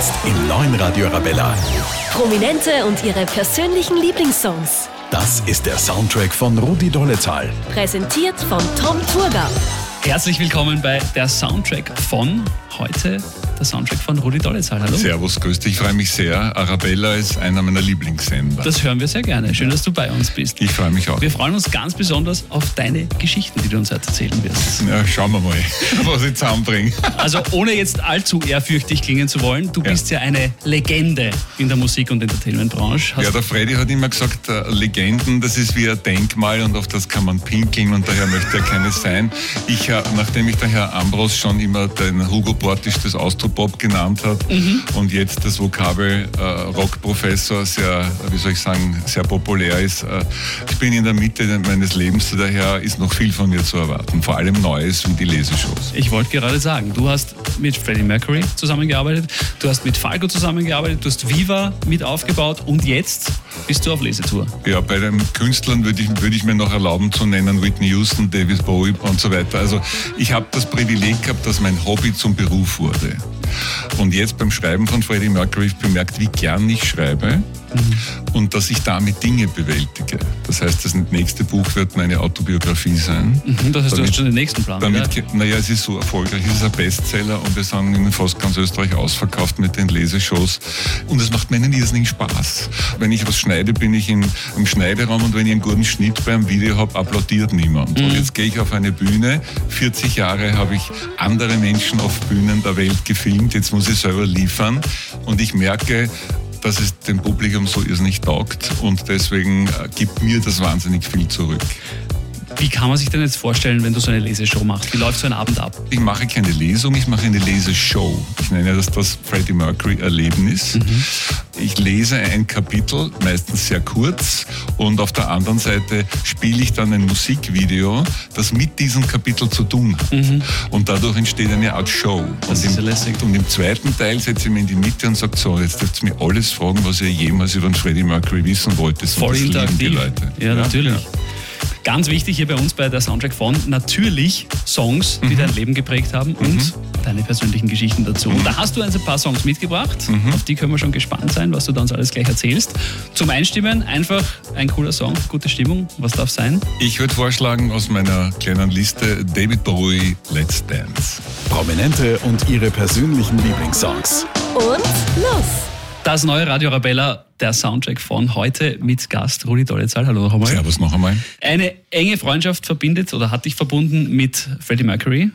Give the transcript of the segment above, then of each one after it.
Jetzt im neuen Radio Arabella. Prominente und ihre persönlichen Lieblingssongs. Das ist der Soundtrack von Rudi Dollezahl. Präsentiert von Tom Turga. Herzlich willkommen bei der Soundtrack von heute der Soundtrack von Rudi Dollezahl. Hallo. Servus, grüß dich. Ich freue mich sehr. Arabella ist einer meiner Lieblingssender. Das hören wir sehr gerne. Schön, dass du bei uns bist. Ich freue mich auch. Wir freuen uns ganz besonders auf deine Geschichten, die du uns heute erzählen wirst. Ja, schauen wir mal, was ich zusammenbringe. Also ohne jetzt allzu ehrfürchtig klingen zu wollen, du Ja. bist ja eine Legende in der Musik- und Entertainment-Branche. Ja, der Freddy hat immer gesagt, äh, Legenden, das ist wie ein Denkmal und auf das kann man pinkeln und daher möchte er keine sein. Ich, äh, nachdem ich der Herr Ambros schon immer den Hugo Bortisch des Austropop genannt hat und jetzt das Vokabel äh, Rockprofessor sehr, wie soll ich sagen, sehr populär ist. Äh, ich bin in der Mitte meines Lebens, daher ist noch viel von mir zu erwarten, vor allem Neues wie die Leseshows. Ich wollte gerade sagen, du hast mit Freddie Mercury zusammengearbeitet, du hast mit Falco zusammengearbeitet, du hast Viva mit aufgebaut und jetzt bist du auf Lesetour. Ja, bei den Künstlern würde ich, würde ich mir noch erlauben zu nennen Whitney Houston, David Bowie und so weiter. Also ich habe das Privileg gehabt, dass mein Hobby zum Beruf wurde. Und jetzt beim Schreiben von Freddie Mercury bemerkt, wie gern ich schreibe und dass ich damit Dinge bewältige. Das heißt, das nächste Buch wird meine Autobiografie sein. Mhm, Das heißt, du Damit- hast schon den nächsten Plan. Damit, oder? naja, es ist so erfolgreich, es ist ein Bestseller und wir sagen in fast ganz Österreich ausverkauft mit den Leseshows. Und es macht mir einen irrsinnigen Spaß. Wenn ich was schneide, bin ich in, im Schneideraum und wenn ich einen guten Schnitt beim Video habe, applaudiert niemand. Und jetzt gehe ich auf eine Bühne. 40 Jahre habe ich andere Menschen auf Bühnen der Welt gefilmt. Jetzt muss ich selber liefern. Und ich merke, dass es dem Publikum so irrsinnig taugt und deswegen äh, gibt mir das wahnsinnig viel zurück. Wie kann man sich denn jetzt vorstellen, wenn du so eine Leseshow machst? Wie läuft so ein Abend ab? Ich mache keine Lesung, ich mache eine Leseshow. Ich nenne das das Freddie Mercury Erlebnis. Ich lese ein Kapitel, meistens sehr kurz, und auf der anderen Seite spiele ich dann ein Musikvideo, das mit diesem Kapitel zu tun hat. Und dadurch entsteht eine Art Show. Das und, ist im, ja lässig. und im zweiten Teil setze ich mich in die Mitte und sage, so, jetzt dürft ihr mir alles fragen, was ihr jemals über den Freddie Mercury wissen wolltet. Und Voll das lieben die. Leute. Ja, natürlich. Ganz wichtig hier bei uns bei der Soundtrack von natürlich Songs, Mhm. die dein Leben geprägt haben und deine persönlichen Geschichten dazu. Mhm. Und da hast du ein paar Songs mitgebracht. Auf die können wir schon gespannt sein, was du da uns alles gleich erzählst. Zum Einstimmen einfach ein cooler Song, gute Stimmung. Was darf sein? Ich würde vorschlagen, aus meiner kleinen Liste David Bowie, Let's Dance. Prominente und ihre persönlichen Lieblingssongs. Und los! Das neue Radio Arabella, der Soundtrack von heute mit Gast Rudi Dollezahl. Hallo noch einmal. Servus noch einmal. Eine enge Freundschaft verbindet oder hat dich verbunden mit Freddie Mercury.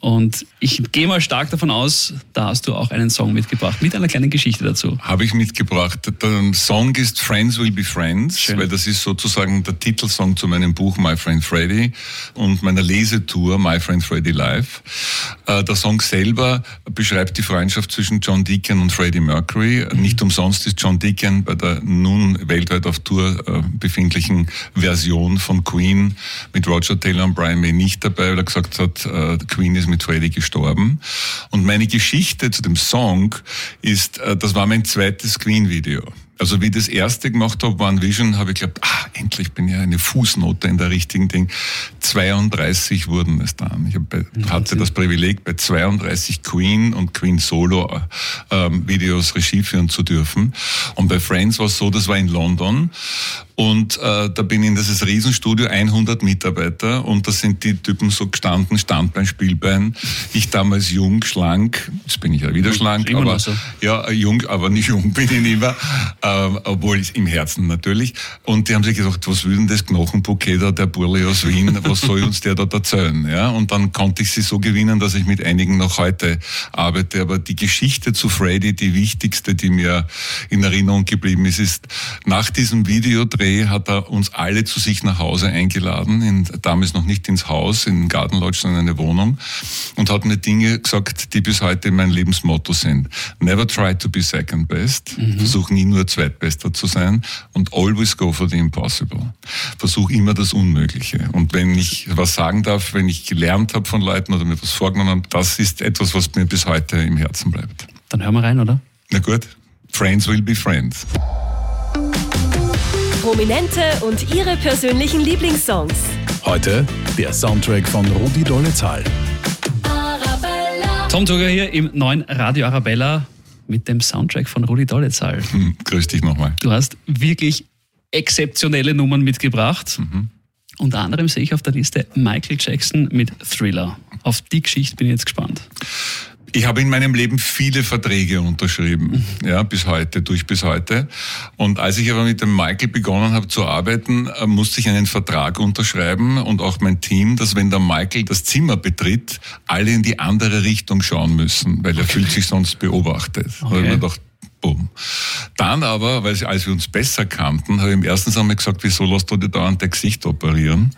Und ich gehe mal stark davon aus, da hast du auch einen Song mitgebracht mit einer kleinen Geschichte dazu. Habe ich mitgebracht. Der Song ist Friends Will Be Friends, Schön. weil das ist sozusagen der Titelsong zu meinem Buch My Friend Freddy und meiner Lesetour My Friend Freddy Live. Äh, Der Song selber beschreibt die Freundschaft zwischen John Deacon und Freddie Mercury. Nicht umsonst ist John Deacon bei der nun weltweit auf Tour äh, befindlichen Version von Queen mit Roger Taylor und Brian May nicht dabei, weil er gesagt hat, äh, Queen ist mit Freddie gestorben. Und meine Geschichte zu dem Song ist, äh, das war mein zweites Queen-Video. Also wie ich das erste gemacht habe, One Vision, habe ich geglaubt, ah, endlich bin ich eine Fußnote in der richtigen Ding. 32 wurden es dann. Ich hab bei, hatte das Privileg, bei 32 Queen und Queen Solo ähm, Videos Regie führen zu dürfen. Und bei Friends war es so, das war in London. Und äh, da bin ich in dieses Riesenstudio, 100 Mitarbeiter und da sind die Typen so gestanden, Standbein, Spielbein. Ich damals jung, schlank, jetzt bin ich ja wieder schlank, immer aber noch so. ja, jung, aber nicht jung bin ich nicht mehr, ähm, obwohl im Herzen natürlich. Und die haben sich gedacht, was will denn das Knochenbouquet da, der Burli aus Wien, was soll uns der dort erzählen? Ja, und dann konnte ich sie so gewinnen, dass ich mit einigen noch heute arbeite. Aber die Geschichte zu Freddy, die wichtigste, die mir in Erinnerung geblieben ist, ist, nach diesem Videodreh hat er uns alle zu sich nach Hause eingeladen, in, damals noch nicht ins Haus, in den Garten Lodge, sondern in eine Wohnung, und hat mir Dinge gesagt, die bis heute mein Lebensmotto sind. Never try to be second best. Versuch nie nur zweitbester zu sein und always go for the impossible. Versuch immer das Unmögliche. Und wenn ich was sagen darf, wenn ich gelernt habe von Leuten oder mir was vorgenommen habe, das ist etwas, was mir bis heute im Herzen bleibt. Dann hören wir rein, oder? Na gut, Friends will be friends. Prominente und ihre persönlichen Lieblingssongs. Heute der Soundtrack von Rudi Dollezahl. Tom Turger hier im neuen Radio Arabella. Mit dem Soundtrack von Rudi Dollezahl. Hm, grüß dich nochmal. Du hast wirklich exzeptionelle Nummern mitgebracht. Mhm. Unter anderem sehe ich auf der Liste Michael Jackson mit Thriller. Auf die Geschichte bin ich jetzt gespannt. Ich habe in meinem Leben viele Verträge unterschrieben, ja, bis heute, durch bis heute. Und als ich aber mit dem Michael begonnen habe zu arbeiten, äh, musste ich einen Vertrag unterschreiben und auch mein Team, dass wenn der Michael das Zimmer betritt, alle in die andere Richtung schauen müssen, weil er fühlt sich sonst beobachtet. Da habe ich Okay. mir gedacht, Boom. Dann aber, weil als wir uns besser kannten, habe ich ihm erstens einmal gesagt, wieso lässt du dir dauernd dein Gesicht operieren?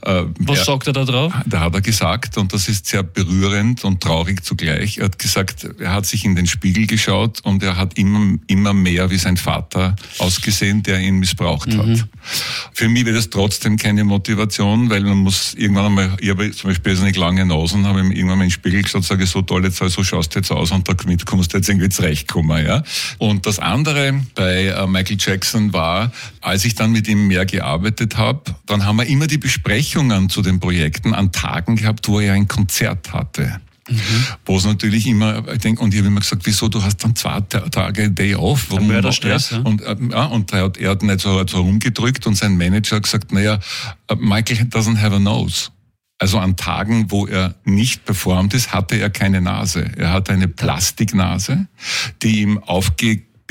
Äh, Was er- sagt er da drauf? da hat er gesagt, und das ist sehr berührend und traurig zugleich, er hat gesagt, er hat sich in den Spiegel geschaut und er hat immer, immer mehr wie sein Vater ausgesehen, der ihn missbraucht hat. Für mich wäre das trotzdem keine Motivation, weil man muss irgendwann einmal, ich habe zum Beispiel jetzt nicht lange Nasen, habe ihm irgendwann mal in den Spiegel geschaut, sage so toll, jetzt so schaust du jetzt aus und damit kommst du jetzt irgendwie zurechtkommen, ja. Und das andere bei äh, Michael Jackson war, als ich dann mit ihm mehr gearbeitet habe, dann haben wir immer die Besprechungen zu den Projekten an Tagen gehabt, wo er ein Konzert hatte. Wo es natürlich immer, ich denke, und ich habe immer gesagt, wieso, du hast dann zwei Ta- Tage Day off. Warum Mörderstress, ja? Und, äh, ja, und er hat, er hat nicht so, so rumgedrückt und sein Manager hat gesagt, naja, äh, Michael doesn't have a nose. Also an Tagen, wo er nicht performt ist, hatte er keine Nase. Er hatte eine Plastiknase, die ihm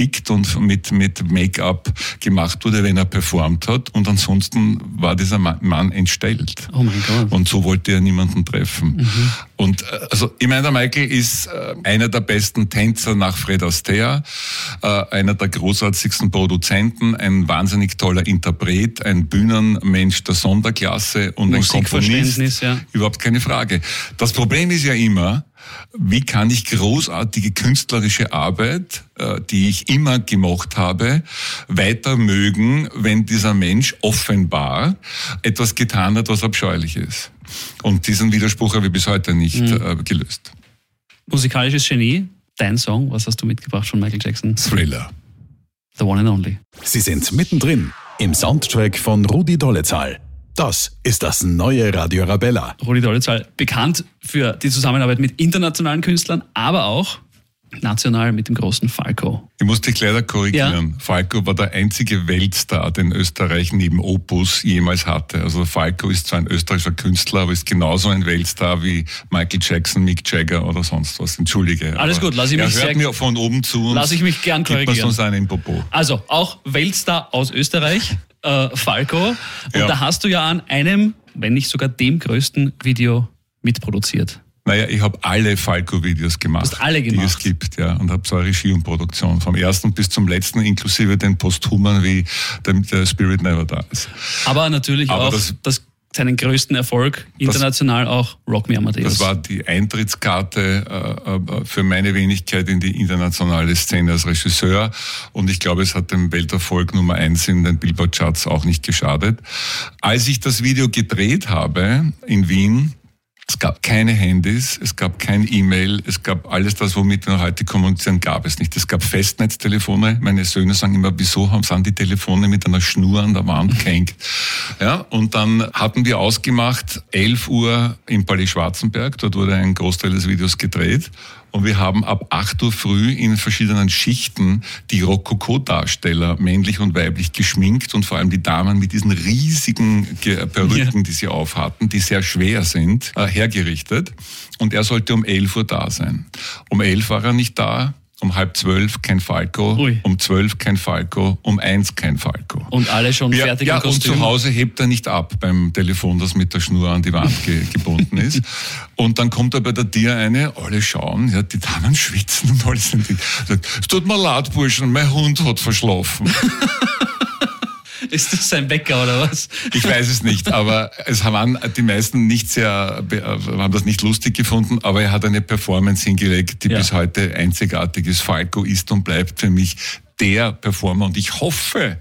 aufgepickt und mit, mit Make-up gemacht wurde, wenn er performt hat. Und ansonsten war dieser Ma- Mann entstellt. Oh mein Gott. Und so wollte er niemanden treffen. Und äh, also ich meine, der Michael ist äh, einer der besten Tänzer nach Fred Astaire, äh, einer der großartigsten Produzenten, ein wahnsinnig toller Interpret, ein Bühnenmensch der Sonderklasse und ein Komponist. Ja. Überhaupt keine Frage. Das Problem ist ja immer, wie kann ich großartige künstlerische Arbeit, äh, die ich immer gemacht habe, weiter mögen, wenn dieser Mensch offenbar etwas getan hat, was abscheulich ist. Und diesen Widerspruch habe ich bis heute nicht äh, gelöst. Musikalisches Genie. Dein Song, was hast du mitgebracht von Michael Jackson? Thriller. The One and Only. Sie sind mittendrin im Soundtrack von Rudi Dollezahl. Das ist das neue Radio Arabella. Rudi Dollezahl, bekannt für die Zusammenarbeit mit internationalen Künstlern, aber auch national mit dem großen Falco. Ich muss dich leider korrigieren. Falco war der einzige Weltstar, den Österreich neben Opus jemals hatte. Also Falco ist zwar ein österreichischer Künstler, aber ist genauso ein Weltstar wie Michael Jackson, Mick Jagger oder sonst was. Entschuldige. Alles gut, lass ich er mich hört sehr- mir von oben zu und Lass ich mich gern korrigieren. sonst einen im Popo. Also auch Weltstar aus Österreich, äh, Falco. Und Ja. da hast du ja an einem, wenn nicht sogar dem größten Video mitproduziert. Naja, ich habe alle Falco-Videos gemacht, alle die gemacht? es gibt, ja, und habe so eine Regie und Produktion vom ersten bis zum letzten, inklusive den Posthumen, wie der, der Spirit Never Dies. Aber natürlich Aber auch das- das, seinen größten Erfolg, international auch Rock Me Amadeus. Das war die Eintrittskarte äh, äh, für meine Wenigkeit in die internationale Szene als Regisseur. Und ich glaube, es hat dem Welterfolg Nummer eins in den Billboard-Charts auch nicht geschadet. Als ich das Video gedreht habe in Wien, gab keine Handys, es gab kein E-Mail, es gab alles das, womit wir heute kommunizieren, gab es nicht. Es gab Festnetztelefone. Meine Söhne sagen immer, wieso haben sind die Telefone mit einer Schnur an der Wand gehängt? Ja, und dann hatten wir ausgemacht, 11 Uhr im Palais Schwarzenberg, dort wurde ein Großteil des Videos gedreht. Und wir haben ab 8 Uhr früh in verschiedenen Schichten die Rokoko-Darsteller, männlich und weiblich, geschminkt und vor allem die Damen mit diesen riesigen Ge- Perücken, die sie aufhatten, die sehr schwer sind, äh, hergerichtet. Und er sollte um 11 Uhr da sein. Um 11 war er nicht da, um halb zwölf kein Falco, Ui. um zwölf kein Falco, um eins kein Falco. und alle schon Ja, fertig ja im und Kostüm. zu Hause hebt er nicht ab beim Telefon, das mit der Schnur an die Wand ge gebunden ist. Und dann kommt er bei der Tür eine, alle schauen, ja, die Damen schwitzen und alles. Sagt, es tut mir leid, Burschen, mein Hund hat verschlafen. Ist das sein Bäcker oder was? Ich weiß es nicht, aber es waren die meisten nicht sehr, be- haben das nicht lustig gefunden, aber er hat eine Performance hingelegt, die Ja. bis heute einzigartig ist. Falco ist und bleibt für mich der Performer und ich hoffe,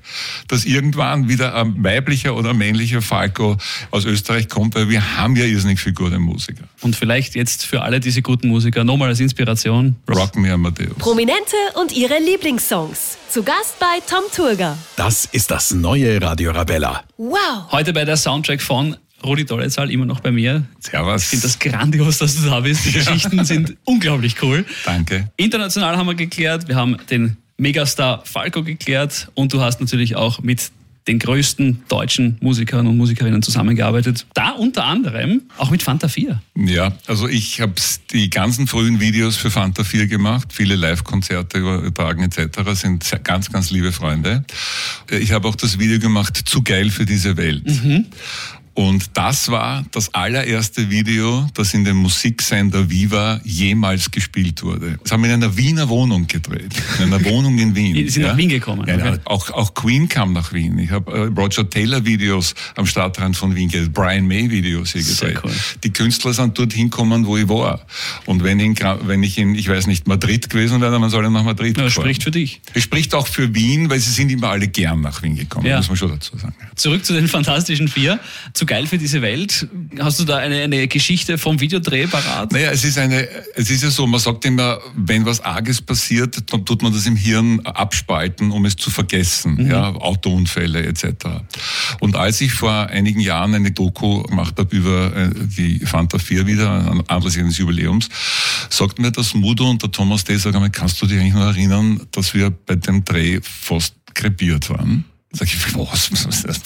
dass irgendwann wieder ein weiblicher oder männlicher Falco aus Österreich kommt, weil wir haben ja irrsinnig viele gute Musiker. Und vielleicht jetzt für alle diese guten Musiker nochmal als Inspiration. Rock me Amadeus. Prominente und ihre Lieblingssongs. Zu Gast bei Tom Turger. Das ist das neue Radio Arabella. Wow. Heute bei der Soundtrack von Rudi Dollezahl immer noch bei mir. Servus. Ich finde das grandios, dass du da bist. Die Geschichten sind unglaublich cool. Danke. International haben wir geklärt, wir haben den Megastar Falco geklärt und du hast natürlich auch mit den größten deutschen Musikern und Musikerinnen zusammengearbeitet. Da unter anderem auch mit Fanta 4. Ja, also ich habe die ganzen frühen Videos für Fanta 4 gemacht, viele Live-Konzerte übertragen etc. sind ganz, ganz liebe Freunde. Ich habe auch das Video gemacht, zu geil für diese Welt. Mhm. Und das war das allererste Video, das in dem Musiksender Viva jemals gespielt wurde. Das haben wir in einer Wiener Wohnung gedreht. In einer Wohnung in Wien. Die sind ja? nach Wien gekommen. Ja, okay. auch, auch Queen kam nach Wien. Ich habe äh, Roger Taylor Videos am Stadtrand von Wien gedreht, Brian May Videos hier gedreht. Cool. Die Künstler sind dort hinkommen, wo ich war. Und wenn ich, in, wenn ich in, ich weiß nicht, Madrid gewesen wäre, dann soll er nach Madrid kommen. Das spricht für dich. Es spricht auch für Wien, weil sie sind immer alle gern nach Wien gekommen, ja. muss man schon dazu sagen. Zurück zu den Fantastischen Vier zu geil für diese Welt. Hast du da eine, eine Geschichte vom Videodreh parat? Naja, es ist eine, es ist ja so, man sagt immer, wenn was Arges passiert, dann tut man das im Hirn abspalten, um es zu vergessen. Mhm. Ja, Autounfälle etc. Und als ich vor einigen Jahren eine Doku gemacht habe über äh, die Fanta 4 wieder, Anlass eines Jubiläums, sagt mir das Mudo und der Thomas D. sagen, kannst du dich eigentlich noch erinnern, dass wir bei dem Dreh fast krepiert waren? Sag ich, was,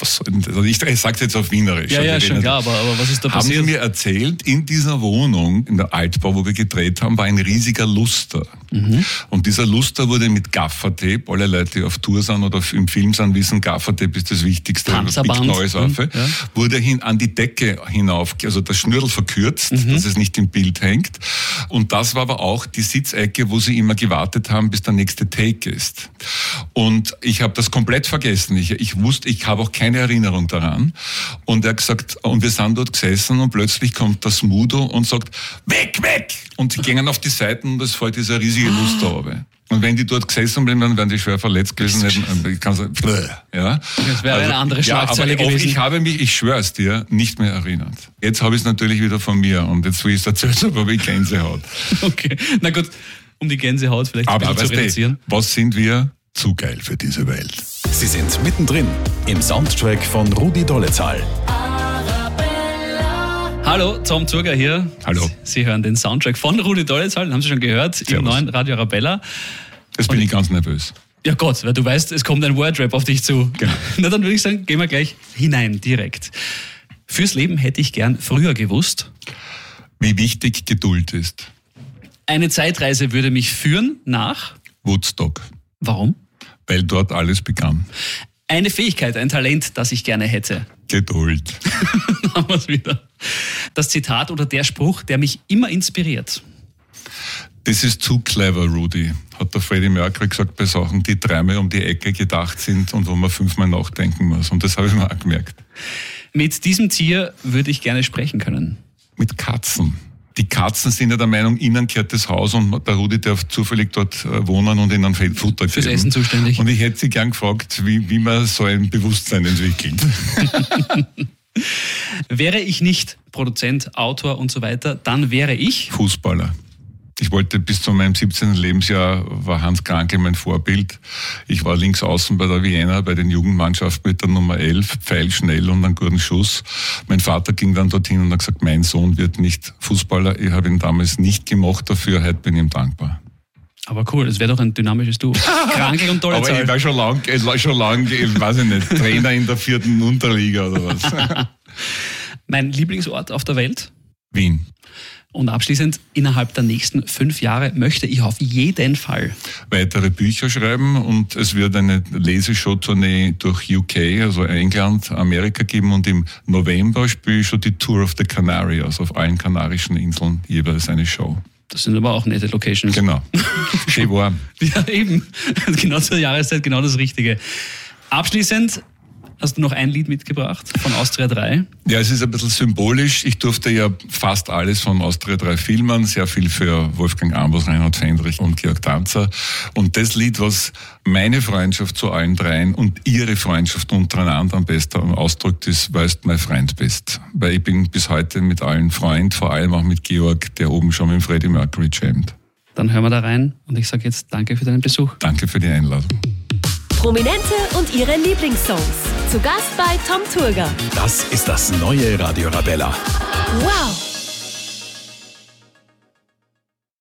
was, soll denn das? Also ich, ich sag's jetzt auf Wienerisch. Ja, ja, schon klar, aber, aber was ist da passiert? Haben Sie mir erzählt, in dieser Wohnung, in der Altbau, wo wir gedreht haben, war ein riesiger Luster. Mhm. Und dieser Luster wurde mit Gaffertape, alle Leute, die auf Tour sind oder im Film sind, wissen, Gaffertape ist das Wichtigste, Big Noise auf, mhm, ja. wurde hin an die Decke hinauf, also das Schnürl verkürzt, mhm. dass es nicht im Bild hängt. Und das war aber auch die Sitzecke, wo sie immer gewartet haben, bis der nächste Take ist. Und ich habe das komplett vergessen. Ich, ich wusste, ich habe auch keine Erinnerung daran. Und er hat gesagt, und wir sind dort gesessen und plötzlich kommt das Mudo und sagt, weg, weg! Und sie gingen auf die Seiten und es fällt dieser riesige Luster runter. Und wenn die dort gesessen bleiben, dann wären die schwer verletzt gewesen. Ich kann sagen, ja. Das wäre also, eine andere Schlagzeile ja, gewesen. Ich habe mich, ich schwöre es dir, nicht mehr erinnert. Jetzt habe ich es natürlich wieder von mir und jetzt will ich es erzählen, aber ich Gänsehaut. Okay, na gut, um die Gänsehaut vielleicht aber, ein bisschen zu reduzieren. was sind wir? Zu geil für diese Welt. Sie sind mittendrin im Soundtrack von Rudi Dollezahl. Hallo, Tom Zurger hier. Hallo. Sie hören den Soundtrack von Rudi Dollezahl, den haben Sie schon gehört, Servus. im neuen Radio Arabella. Jetzt bin ich ganz nervös. Ja Gott, weil du weißt, es kommt ein Wordrap auf dich zu. Genau. Na dann würde ich sagen, gehen wir gleich hinein, direkt. Fürs Leben hätte ich gern früher gewusst. Wie wichtig Geduld ist. Eine Zeitreise würde mich führen nach Woodstock. Warum? weil dort alles begann. Eine Fähigkeit, ein Talent, das ich gerne hätte. Geduld. haben wir es wieder. Das Zitat oder der Spruch, der mich immer inspiriert. Das ist zu clever, Rudy, hat der Freddie Mercury gesagt bei Sachen, die dreimal um die Ecke gedacht sind und wo man fünfmal nachdenken muss. Und das habe ich mir auch gemerkt. Mit diesem Tier würde ich gerne sprechen können. Mit Katzen die Katzen sind ja der Meinung, ihnen gehört das Haus und der Rudi darf zufällig dort äh, wohnen und ihnen Futter geben. Fürs Essen zuständig. Und ich hätte sie gern gefragt, wie, wie man so ein Bewusstsein entwickelt. wäre ich nicht Produzent, Autor und so weiter, dann wäre ich Fußballer. Ich wollte bis zu meinem 17. Lebensjahr war Hans Kranke mein Vorbild. Ich war links außen bei der Vienna, bei den Jugendmannschaften mit der Nummer 11, pfeilschnell und einen guten Schuss. Mein Vater ging dann dorthin und hat gesagt, mein Sohn wird nicht Fußballer. Ich habe ihn damals nicht gemocht dafür, heute bin ich ihm dankbar. Aber cool, das wäre doch ein dynamisches Duo. Krankel und tolle Aber Zahl. ich war schon lang, ich war schon lang, ich weiß ich nicht, Trainer in der vierten Unterliga oder was. mein Lieblingsort auf der Welt? Wien. Und abschließend, innerhalb der nächsten fünf Jahre möchte ich auf jeden Fall weitere Bücher schreiben und es wird eine Leseshow-Tournee durch UK, also England, Amerika geben und im November spiele ich schon die Tour of the Canarias auf allen kanarischen Inseln jeweils eine Show. Das sind aber auch nette Locations. Genau. Schön warm. ja, eben. Genau zur Jahreszeit, genau das Richtige. Abschließend hast du noch ein Lied mitgebracht von Austria 3. Ja, es ist ein bisschen symbolisch. Ich durfte ja fast alles von Austria 3 filmen, sehr viel für Wolfgang Ambos, Reinhard Fendrich und Georg Tanzer. Und das Lied, was meine Freundschaft zu allen dreien und ihre Freundschaft untereinander am besten ausdrückt, ist, weil du mein Freund bist. Weil ich bin bis heute mit allen Freund, vor allem auch mit Georg, der oben schon mit Freddie Mercury jammt. Dann hören wir da rein und ich sage jetzt danke für deinen Besuch. Danke für die Einladung. Prominente und ihre Lieblingssongs. Zu Gast bei Tom Turger. Das ist das neue Radio Arabella. Wow!